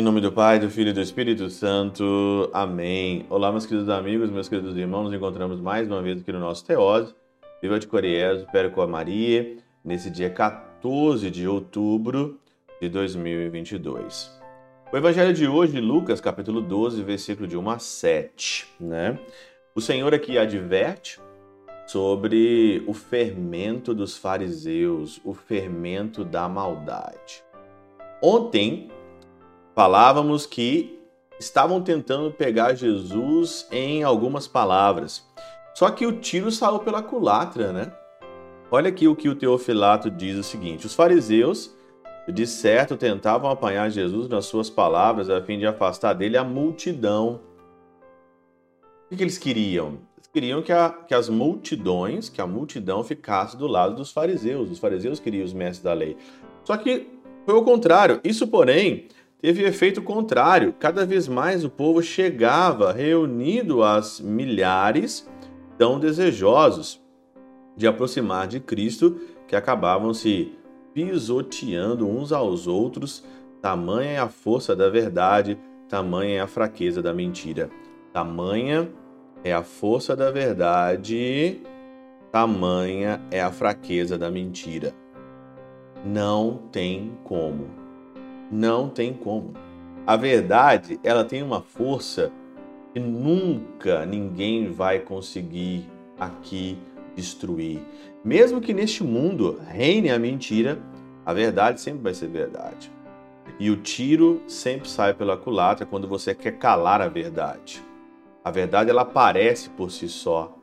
Em nome do Pai, do Filho e do Espírito Santo. Amém. Olá, meus queridos amigos, meus queridos irmãos. Nos encontramos mais uma vez aqui no nosso Teose. Viva de Coriés, Périco a Maria, nesse dia 14 de outubro de 2022. O evangelho de hoje, Lucas, capítulo 12, versículo de 1 a 7, né? O Senhor aqui adverte sobre o fermento dos fariseus, o fermento da maldade. Ontem falávamos que estavam tentando pegar Jesus em algumas palavras. Só que o tiro saiu pela culatra, né? Olha aqui o que o Teofilato diz o seguinte: os fariseus, de certo, tentavam apanhar Jesus nas suas palavras a fim de afastar dele a multidão. O que eles queriam? Queriam que, a, que as multidões, que a multidão ficasse do lado dos fariseus. Os fariseus queriam os mestres da lei. Só que foi o contrário. Isso, porém, teve efeito contrário. Cada vez mais o povo chegava reunido às milhares, tão desejosos de aproximar de Cristo, que acabavam se pisoteando uns aos outros. Tamanha é a força da verdade, tamanha é a fraqueza da mentira. Tamanha é a força da verdade, tamanha é a fraqueza da mentira. Não tem como não tem como. A verdade, ela tem uma força que nunca ninguém vai conseguir aqui destruir. Mesmo que neste mundo reine a mentira, a verdade sempre vai ser verdade. E o tiro sempre sai pela culatra quando você quer calar a verdade. A verdade ela aparece por si só.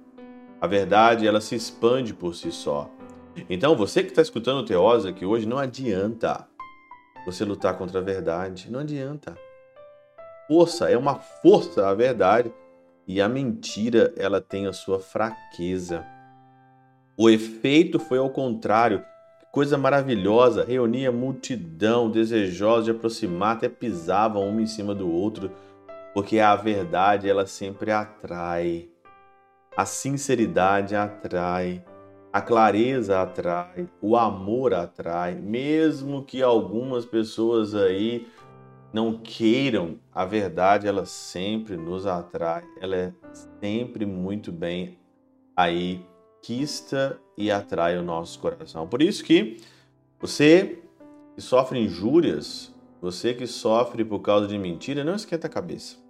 A verdade ela se expande por si só. Então você que está escutando o Teosa aqui hoje não adianta você lutar contra a verdade. Não adianta. Força é uma força a verdade e a mentira ela tem a sua fraqueza. O efeito foi ao contrário. Coisa maravilhosa, reunia multidão desejosa de aproximar, até pisavam um em cima do outro, porque a verdade ela sempre atrai. A sinceridade atrai. A clareza atrai, o amor atrai, mesmo que algumas pessoas aí não queiram, a verdade ela sempre nos atrai, ela é sempre muito bem aí quista e atrai o nosso coração. Por isso que você que sofre injúrias, você que sofre por causa de mentira, não esquenta a cabeça.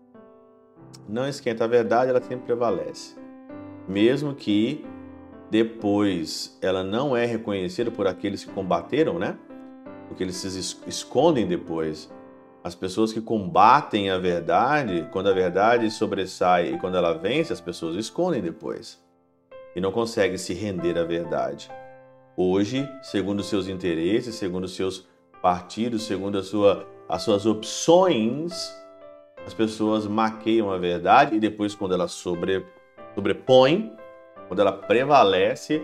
Não esquenta a verdade, ela sempre prevalece. Mesmo que depois ela não é reconhecida por aqueles que combateram, né? Porque eles se escondem depois. As pessoas que combatem a verdade, quando a verdade sobressai e quando ela vence, as pessoas escondem depois e não conseguem se render à verdade. Hoje, segundo os seus interesses, segundo os seus partidos, segundo a sua, as suas opções, as pessoas maqueiam a verdade e depois, quando ela sobre, sobrepõe, quando ela prevalece,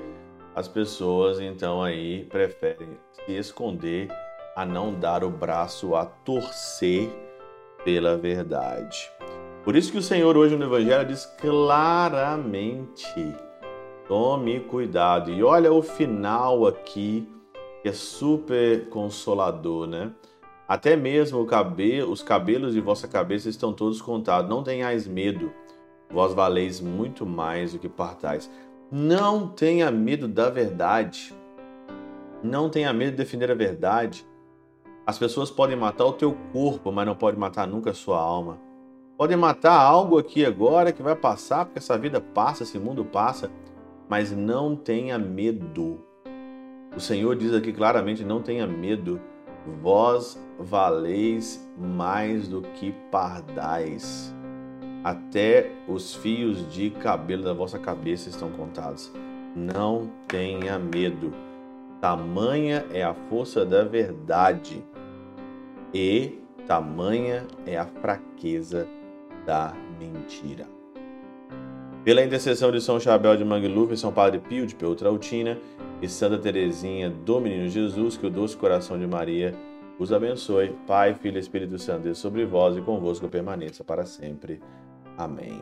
as pessoas então aí preferem se esconder a não dar o braço a torcer pela verdade. Por isso que o Senhor hoje no Evangelho diz claramente: tome cuidado. E olha o final aqui, que é super consolador, né? Até mesmo cabelo, os cabelos de vossa cabeça estão todos contados. Não tenhais medo vós valeis muito mais do que partais. Não tenha medo da verdade. Não tenha medo de defender a verdade. As pessoas podem matar o teu corpo, mas não podem matar nunca a sua alma. Podem matar algo aqui agora que vai passar, porque essa vida passa, esse mundo passa, mas não tenha medo. O Senhor diz aqui claramente: não tenha medo. Vós valeis mais do que pardais até os fios de cabelo da vossa cabeça estão contados. Não tenha medo. Tamanha é a força da verdade e tamanha é a fraqueza da mentira. Pela intercessão de São Chabel de Mangluf, São Padre Pio de Peltrautina e Santa Teresinha do Menino Jesus, que o doce coração de Maria os abençoe. Pai, Filho e Espírito Santo, Deus sobre vós e convosco permaneça para sempre. Amém.